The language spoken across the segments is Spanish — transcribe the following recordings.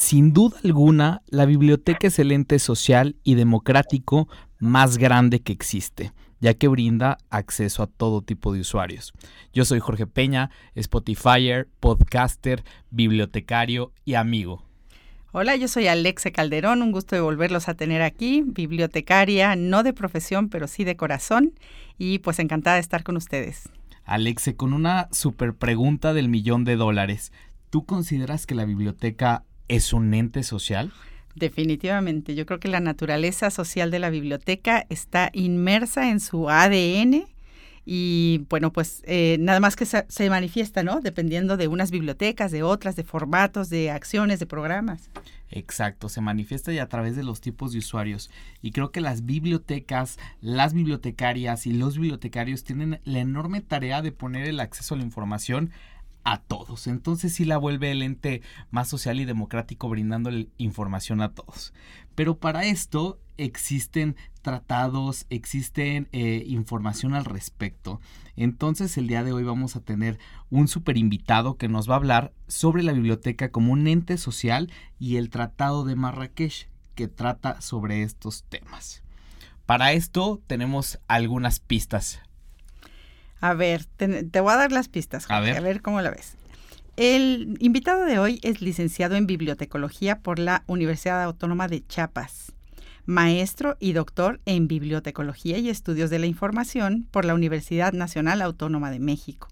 Sin duda alguna, la biblioteca es el ente social y democrático más grande que existe, ya que brinda acceso a todo tipo de usuarios. Yo soy Jorge Peña, Spotifyer, podcaster, bibliotecario y amigo. Hola, yo soy Alexe Calderón, un gusto de volverlos a tener aquí, bibliotecaria, no de profesión, pero sí de corazón, y pues encantada de estar con ustedes. Alexe, con una super pregunta del millón de dólares, ¿tú consideras que la biblioteca es un ente social? Definitivamente, yo creo que la naturaleza social de la biblioteca está inmersa en su ADN y bueno, pues eh, nada más que se, se, manifiesta, ¿no? Dependiendo de unas bibliotecas, de otras, de formatos, de acciones, de programas. Exacto, se manifiesta ya a través de los tipos de usuarios. Y creo que las bibliotecas, las bibliotecarias y los bibliotecarios tienen la enorme tarea de poner el acceso a la información a todos. Entonces sí la vuelve el ente más social y democrático brindando información a todos. Pero para esto existen tratados, existen eh, información al respecto. Entonces el día de hoy vamos a tener un super invitado que nos va a hablar sobre la biblioteca como un ente social y el Tratado de Marrakech que trata sobre estos temas. Para esto tenemos algunas pistas. A ver, te, voy a dar las pistas, a ver. a ver cómo la ves. El invitado de hoy es licenciado en bibliotecología por la Universidad Autónoma de Chiapas, maestro y doctor en bibliotecología y estudios de la información por la Universidad Nacional Autónoma de México.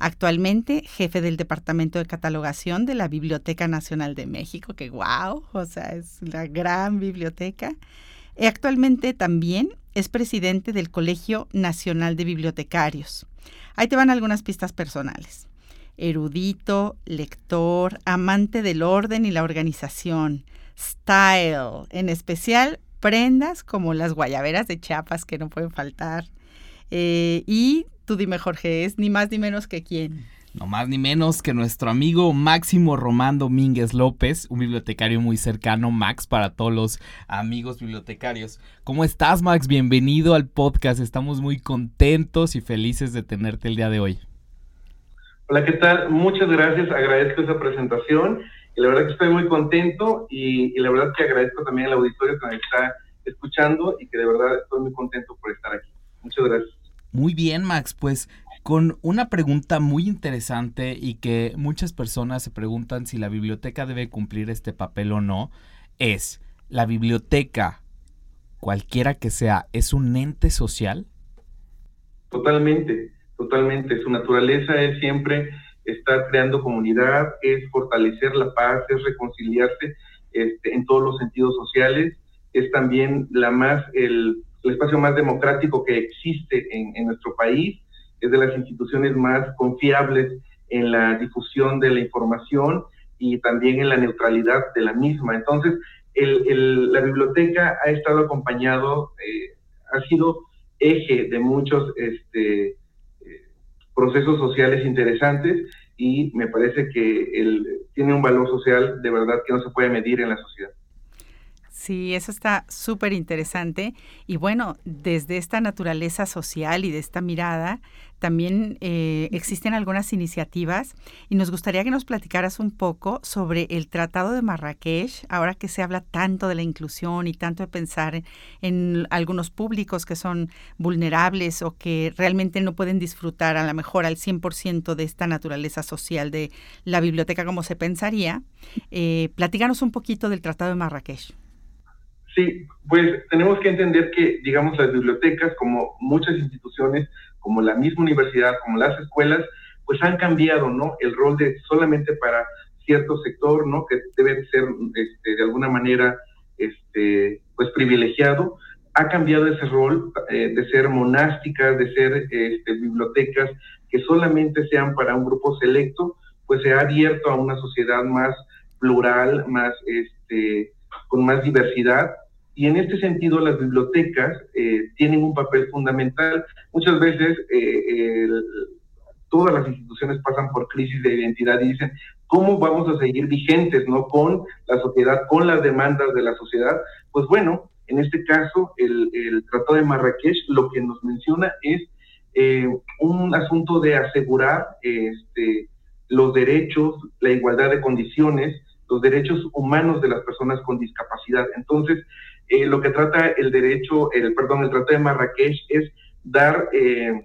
Actualmente jefe del Departamento de Catalogación de la Biblioteca Nacional de México, que wow, o sea, es la gran biblioteca. Y actualmente también es presidente del Colegio Nacional de Bibliotecarios. Ahí te van algunas pistas personales. Erudito, lector, amante del orden y la organización, style, en especial prendas como las guayaberas de Chiapas que no pueden faltar. Eh, y tú dime, Jorge, es ni más ni menos que quién. No más ni menos que nuestro amigo Máximo Román Domínguez López, un bibliotecario muy cercano, Max, para todos los amigos bibliotecarios. ¿Cómo estás, Max? Bienvenido al podcast. Estamos muy contentos y felices de tenerte el día de hoy. Hola, ¿qué tal? Muchas gracias. Agradezco esa presentación. Y la verdad que estoy muy contento y, y la verdad que agradezco también al auditorio que me está escuchando y que de verdad estoy muy contento por estar aquí. Muchas gracias. Muy bien, Max. Pues con una pregunta muy interesante y que muchas personas se preguntan si la biblioteca debe cumplir este papel o no, es, ¿la biblioteca, cualquiera que sea, es un ente social? Totalmente, totalmente. Su naturaleza es siempre estar creando comunidad, es fortalecer la paz, es reconciliarse este, en todos los sentidos sociales, es también la más, el, espacio más democrático que existe en nuestro país es de las instituciones más confiables en la difusión de la información y también en la neutralidad de la misma. Entonces, la biblioteca ha estado acompañado, eh, ha sido eje de muchos este, eh, procesos sociales interesantes y me parece que tiene un valor social de verdad que no se puede medir en la sociedad. Sí, eso está súper interesante. Y bueno, desde esta naturaleza social y de esta mirada, también eh, existen algunas iniciativas y nos gustaría que nos platicaras un poco sobre el Tratado de Marrakech, ahora que se habla tanto de la inclusión y tanto de pensar en algunos públicos que son vulnerables o que realmente no pueden disfrutar a lo mejor al 100% de esta naturaleza social de la biblioteca como se pensaría. Eh, platícanos un poquito del Tratado de Marrakech. Sí, pues tenemos que entender que, digamos, las bibliotecas, como muchas instituciones, como la misma universidad, como las escuelas, pues han cambiado, ¿no? El rol de solamente para cierto sector, ¿no? Que debe ser, este, de alguna manera, este, pues privilegiado. Ha cambiado ese rol eh, de ser monásticas, de ser este, bibliotecas que solamente sean para un grupo selecto, pues se ha abierto a una sociedad más plural, más este, con más diversidad. Y en este sentido, las bibliotecas eh, tienen un papel fundamental. Muchas veces eh, todas las instituciones pasan por crisis de identidad y dicen, ¿cómo vamos a seguir vigentes no con la sociedad, con las demandas de la sociedad? Pues bueno, en este caso, el, Tratado de Marrakech lo que nos menciona es eh, un asunto de asegurar este, los derechos, la igualdad de condiciones, los derechos humanos de las personas con discapacidad. Entonces, eh, lo que trata el derecho, el perdón, el Tratado de Marrakech es dar, eh,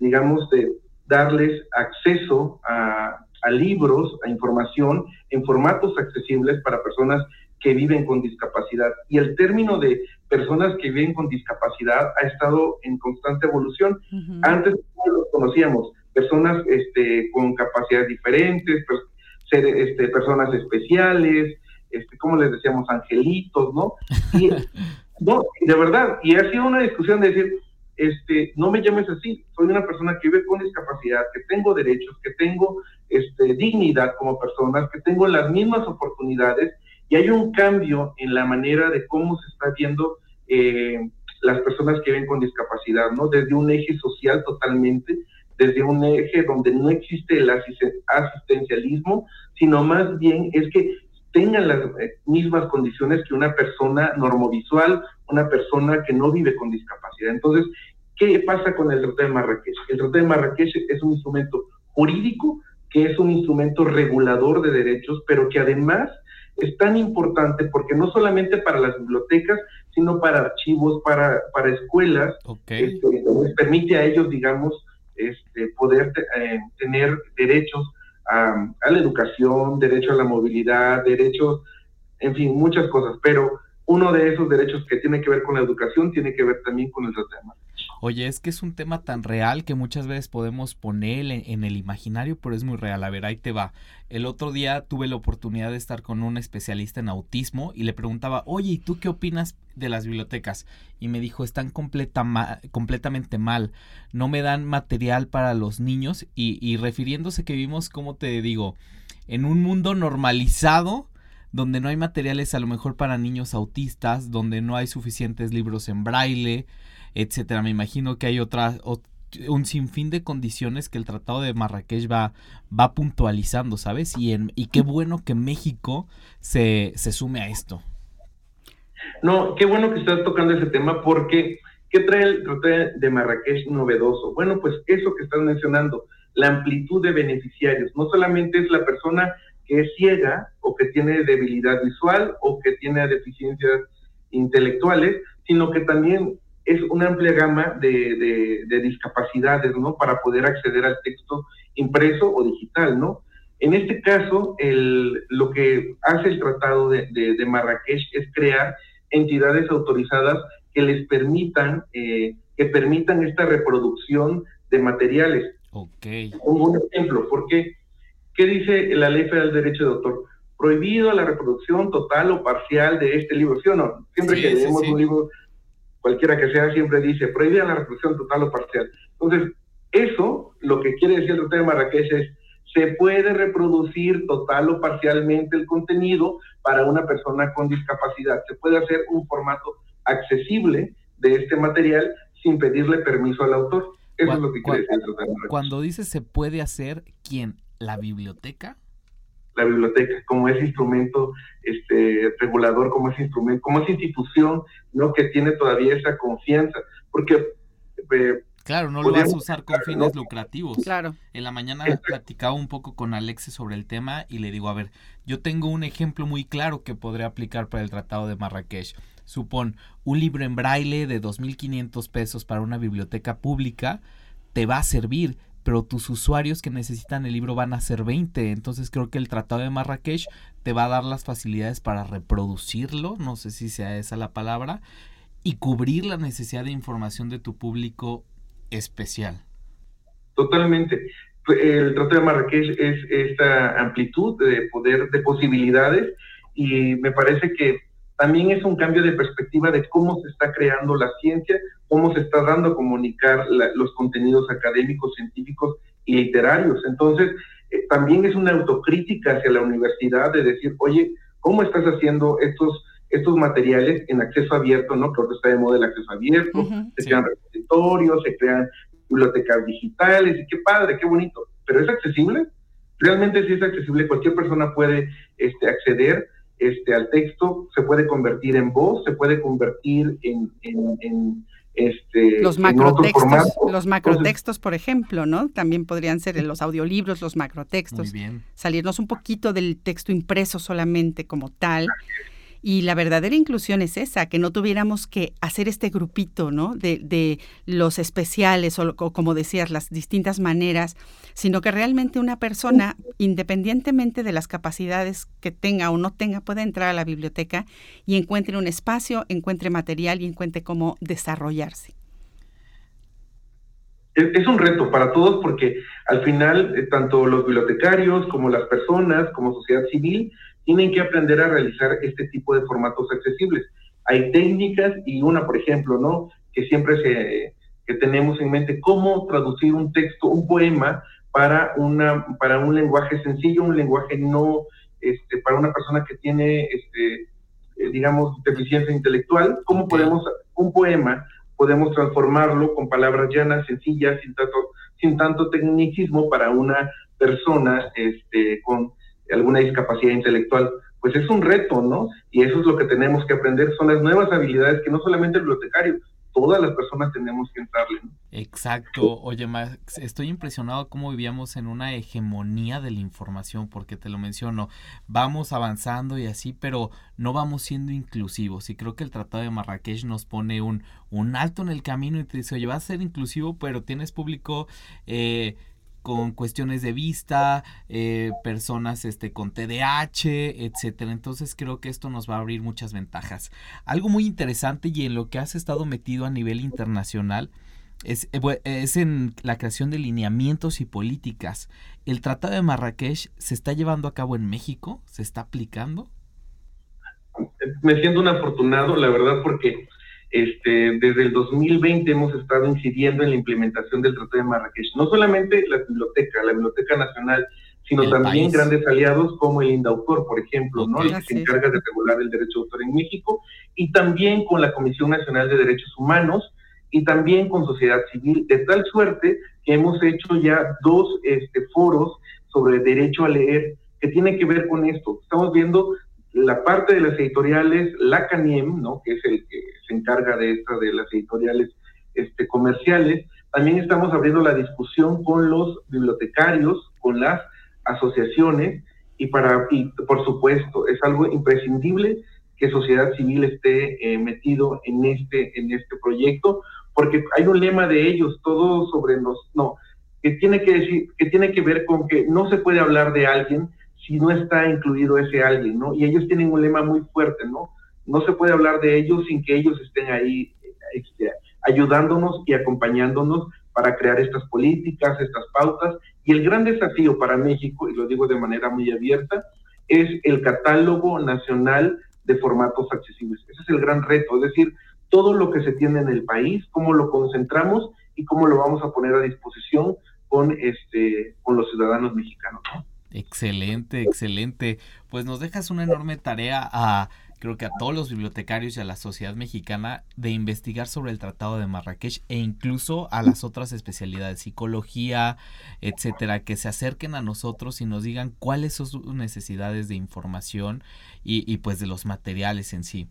digamos, de darles acceso a, a libros, a información en formatos accesibles para personas que viven con discapacidad. Y el término de personas que viven con discapacidad ha estado en constante evolución. Antes no los conocíamos, personas este, con capacidades diferentes, ser, este, personas especiales, este, como les decíamos, angelitos, ¿no? Y, no, de verdad, y ha sido una discusión de decir, este, no me llames así, soy una persona que vive con discapacidad, que tengo derechos, que tengo este, dignidad como persona, que tengo las mismas oportunidades y hay un cambio en la manera de cómo se está viendo eh, las personas que viven con discapacidad, ¿no? Desde un eje social totalmente, desde un eje donde no existe el asistencialismo, sino más bien es que tengan las eh, mismas condiciones que una persona normovisual, una persona que no vive con discapacidad. Entonces, ¿qué pasa con el Tratado de Marrakech? El Tratado de Marrakech es un instrumento jurídico que es un instrumento regulador de derechos, pero que además es tan importante porque no solamente para las bibliotecas, sino para archivos, para, para escuelas, este, les permite a ellos, digamos, este, poder eh, tener derechos a, la educación, derecho a la movilidad, derechos, en fin, muchas cosas, pero uno de esos derechos que tiene que ver con la educación tiene que ver también con el tema. Oye, es que es un tema tan real que muchas veces podemos poner en, el imaginario, pero es muy real. A ver, ahí te va. El otro día tuve la oportunidad de estar con un especialista en autismo y le preguntaba, oye, ¿y tú qué opinas de las bibliotecas? Y me dijo, están completamente mal. No me dan material para los niños y, y refiriéndose que vimos, como te digo, en un mundo normalizado donde no hay materiales a lo mejor para niños autistas, donde no hay suficientes libros en braille, etcétera. Me imagino que hay otra, un sinfín de condiciones que el Tratado de Marrakech va, va puntualizando, ¿sabes? Y, en, y qué bueno que México se, se sume a esto. No, qué bueno que estás tocando ese tema porque ¿qué trae el Tratado de Marrakech novedoso? Bueno, pues eso que estás mencionando, la amplitud de beneficiarios. No solamente es la persona que es ciega o que tiene debilidad visual o que tiene deficiencias intelectuales, sino que también es una amplia gama de, discapacidades, ¿no? Para poder acceder al texto impreso o digital, ¿no? En este caso, el, lo que hace el Tratado de, Marrakech es crear entidades autorizadas que les permitan, eh, que permitan esta reproducción de materiales. Ok. un ejemplo, porque, ¿qué dice la Ley Federal de Derecho de Autor? Prohibido la reproducción total o parcial de este libro, ¿sí o no? Siempre que leemos un libro cualquiera que sea, siempre dice prohibida la reproducción total o parcial. Entonces, eso lo que quiere decir el Tratado de Marrakech es se puede reproducir total o parcialmente el contenido para una persona con discapacidad. Se puede hacer un formato accesible de este material sin pedirle permiso al autor. Eso es lo que quiere decir el Tratado de Marrakech. Cuando dice se puede hacer, ¿quién? ¿La biblioteca? La biblioteca, como ese instrumento este, regulador, como ese instrumento, como esa institución, ¿no? Que tiene todavía esa confianza, porque... Eh, claro, no lo vas a usar con fines lucrativos. Claro. En la mañana platicaba un poco con Alexe sobre el tema y le digo, a ver, yo tengo un ejemplo muy claro que podré aplicar para el Tratado de Marrakech. Supón, un libro en braille de 2.500 pesos para una biblioteca pública te va a servir, pero tus usuarios que necesitan el libro van a ser 20. Entonces creo que el Tratado de Marrakech te va a dar las facilidades para reproducirlo, no sé si sea esa la palabra, y cubrir la necesidad de información de tu público especial. Totalmente. El Tratado de Marrakech es esta amplitud de poder, de posibilidades, y me parece que también es un cambio de perspectiva de cómo se está creando la ciencia, cómo se está dando a comunicar los contenidos académicos, científicos y literarios. Entonces, eh, también es una autocrítica hacia la universidad de decir, oye, ¿cómo estás haciendo estos estos materiales en acceso abierto, ¿no? Creo que está de moda el acceso abierto, se crean repositorios, se crean bibliotecas digitales, y qué padre, qué bonito, pero ¿es accesible? Realmente sí es accesible, cualquier persona puede este, acceder este, al texto, se puede convertir en voz, se puede convertir en, en este, los macrotextos, los macrotextos, por ejemplo, ¿no? También podrían ser los audiolibros, los macrotextos. Salirnos un poquito del texto impreso solamente como tal. Y la verdadera inclusión es esa, que no tuviéramos que hacer este grupito, ¿no? De, de los especiales o, como decías, las distintas maneras, sino que realmente una persona, independientemente de las capacidades que tenga o no tenga, pueda entrar a la biblioteca y encuentre un espacio, encuentre material y encuentre cómo desarrollarse. Es, un reto para todos porque al final eh, tanto los bibliotecarios como las personas, como sociedad civil, tienen que aprender a realizar este tipo de formatos accesibles. Hay técnicas y una, por ejemplo, ¿no? Que siempre se, que tenemos en mente, cómo traducir un texto, un poema para, una, para un lenguaje sencillo, un lenguaje no, este, para una persona que tiene, este, eh, digamos, deficiencia intelectual, cómo podemos, un poema, podemos transformarlo con palabras llanas, sencillas, sin tanto, sin tanto tecnicismo para una persona este, con alguna discapacidad intelectual, pues es un reto, ¿no? Y eso es lo que tenemos que aprender, son las nuevas habilidades que no solamente el bibliotecario, todas las personas tenemos que entrarle. Exacto. Oye, Max, estoy impresionado cómo vivíamos en una hegemonía de la información, porque te lo menciono, vamos avanzando y así, pero no vamos siendo inclusivos. Y creo que el Tratado de Marrakech nos pone un, un alto en el camino y te dice, oye, vas a ser inclusivo, pero tienes público... Eh, con cuestiones de vista, eh, personas este, con TDAH, etcétera. Entonces creo que esto nos va a abrir muchas ventajas. Algo muy interesante y en lo que has estado metido a nivel internacional eh, es en la creación de lineamientos y políticas. ¿El Tratado de Marrakech se está llevando a cabo en México? ¿Se está aplicando? Me siento un afortunado, la verdad, porque este, desde el 2020 hemos estado incidiendo en la implementación del Tratado de Marrakech. No solamente la biblioteca, la Biblioteca Nacional, sino también grandes aliados como el INDAUTOR, por ejemplo, ¿no? el que se encarga de regular el derecho de autor en México, y también con la Comisión Nacional de Derechos Humanos, y también con sociedad civil, de tal suerte que hemos hecho ya dos este, foros sobre derecho a leer que tienen que ver con esto. Estamos viendo la parte de las editoriales, la CANIEM, ¿no? que es el que se encarga de esta, de las editoriales este, comerciales, también estamos abriendo la discusión con los bibliotecarios, con las asociaciones, y, para, y por supuesto, es algo imprescindible que sociedad civil esté eh, metido en este, en este proyecto, porque hay un lema de ellos, todo sobre los, no, que tiene que decir, que tiene que ver con que no se puede hablar de alguien si no está incluido ese alguien, ¿no? Y ellos tienen un lema muy fuerte, ¿no? No se puede hablar de ellos sin que ellos estén ahí este, ayudándonos y acompañándonos para crear estas políticas, estas pautas. Y el gran desafío para México, y lo digo de manera muy abierta, es el catálogo nacional de formatos accesibles. Ese es el gran reto, es decir, todo lo que se tiene en el país, cómo lo concentramos y cómo lo vamos a poner a disposición con, este, con los ciudadanos mexicanos. ¿no? Excelente, excelente. Pues nos dejas una enorme tarea a creo que a todos los bibliotecarios y a la sociedad mexicana de investigar sobre el Tratado de Marrakech e incluso a las otras especialidades, psicología, etcétera, que se acerquen a nosotros y nos digan cuáles son sus necesidades de información y, y pues de los materiales en sí.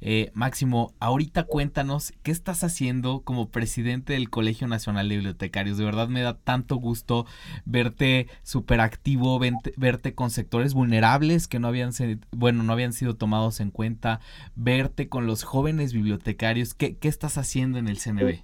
Eh, Máximo, ahorita cuéntanos qué estás haciendo como presidente del Colegio Nacional de Bibliotecarios. De verdad me da tanto gusto verte súper activo, verte, con sectores vulnerables que no habían, bueno, no habían sido tomados en cuenta, verte con los jóvenes bibliotecarios. ¿Qué, qué estás haciendo en el CNB?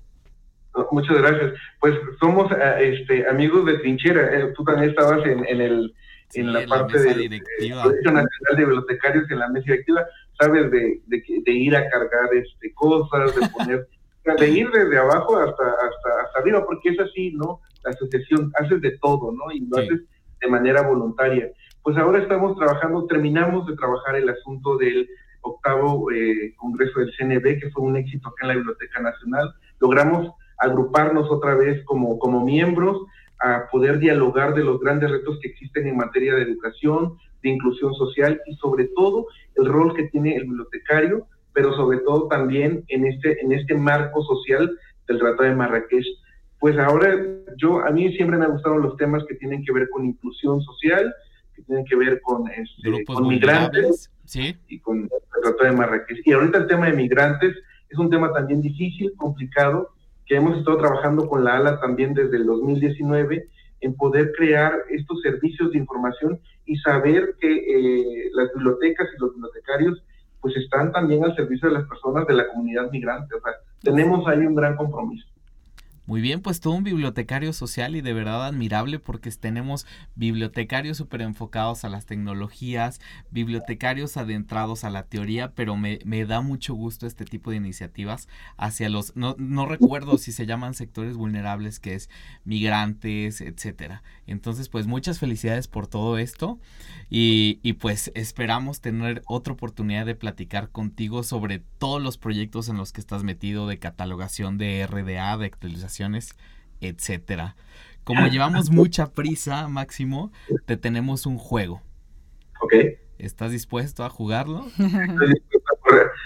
Muchas gracias. Pues somos eh, este, amigos de trinchera. Eh, tú también estabas en, el en la parte de, Colegio Nacional de Bibliotecarios en la mesa directiva sabes, de, de, ir a cargar este, cosas, de poner, de ir desde abajo hasta, hasta, hasta arriba, porque es así, ¿no? La asociación, haces de todo, ¿no? Y lo haces de manera voluntaria. Pues ahora estamos trabajando, terminamos de trabajar el asunto del octavo eh, Congreso del CNB, que fue un éxito acá en la Biblioteca Nacional. Logramos agruparnos otra vez como, como miembros, a poder dialogar de los grandes retos que existen en materia de educación, de inclusión social y sobre todo el rol que tiene el bibliotecario, pero sobre todo también en este, en este marco social del Tratado de Marrakech. Pues ahora yo, a mí siempre me han gustado los temas que tienen que ver con inclusión social, que tienen que ver con, este, con migrantes y con el Tratado de Marrakech. Y ahorita el tema de migrantes es un tema también difícil, complicado, que hemos estado trabajando con la ALA también desde el 2019 en poder crear estos servicios de información y saber que eh, las bibliotecas y los bibliotecarios pues están también al servicio de las personas de la comunidad migrante. O sea, tenemos ahí un gran compromiso. Muy bien, pues todo un bibliotecario social y de verdad admirable porque tenemos bibliotecarios súper enfocados a las tecnologías, bibliotecarios adentrados a la teoría, pero me, me, da mucho gusto este tipo de iniciativas hacia los, no, no recuerdo si se llaman sectores vulnerables, que es migrantes, etcétera. Entonces, pues muchas felicidades por todo esto y, y pues esperamos tener otra oportunidad de platicar contigo sobre todos los proyectos en los que estás metido de catalogación de RDA, de actualización etcétera. Como llevamos mucha prisa, Máximo, te tenemos un juego. Ok. ¿Estás dispuesto a jugarlo? Estoy dispuesto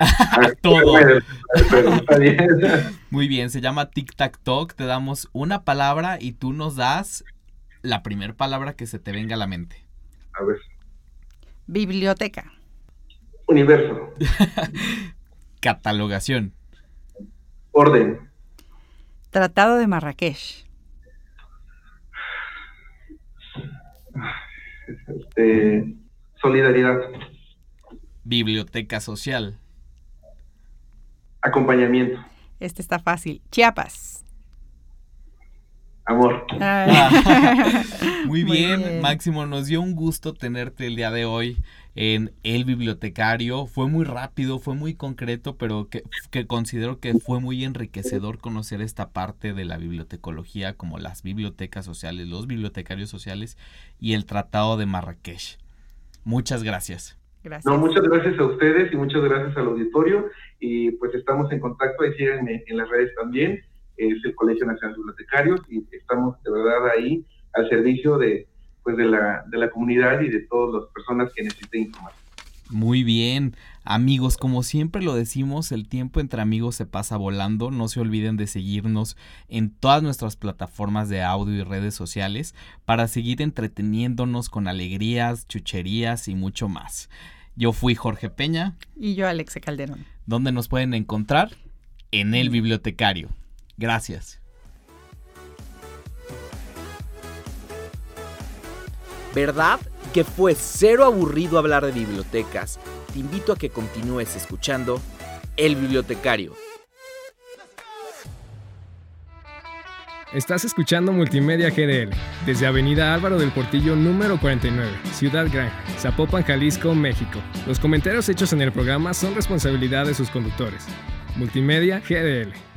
a todo. Muy bien, se llama Tic Tac Talk. Te damos una palabra y tú nos das la primera palabra que se te venga a la mente. A ver. Biblioteca. Universo. Catalogación. Orden. Tratado de Marrakech. Este, solidaridad. Biblioteca social. Acompañamiento. Este está fácil. Chiapas. Amor. Muy, bien, Máximo, nos dio un gusto tenerte el día de hoy en El Bibliotecario. Fue muy rápido, fue muy concreto, pero que, considero que fue muy enriquecedor conocer esta parte de la bibliotecología, como las bibliotecas sociales, los bibliotecarios sociales y el Tratado de Marrakech. Muchas gracias. Gracias. No, muchas gracias a ustedes y muchas gracias al auditorio. Y pues estamos en contacto, ahí síganme en las redes también. Es el Colegio Nacional de Bibliotecarios y estamos de verdad ahí al servicio de, pues de la, de la comunidad y de todas las personas que necesiten información. Muy bien, amigos, como siempre lo decimos, el tiempo entre amigos se pasa volando. No se olviden de seguirnos en todas nuestras plataformas de audio y redes sociales para seguir entreteniéndonos con alegrías, chucherías y mucho más. Yo fui Jorge Peña. Y yo Alexe Calderón. ¿Dónde nos pueden encontrar? En el bibliotecario. Gracias. ¿Verdad que fue cero aburrido hablar de bibliotecas? Te invito a que continúes escuchando El Bibliotecario. Estás escuchando Multimedia GDL desde Avenida Álvaro del Portillo número 49, Ciudad Gran, Zapopan, Jalisco, México. Los comentarios hechos en el programa son responsabilidad de sus conductores. Multimedia GDL.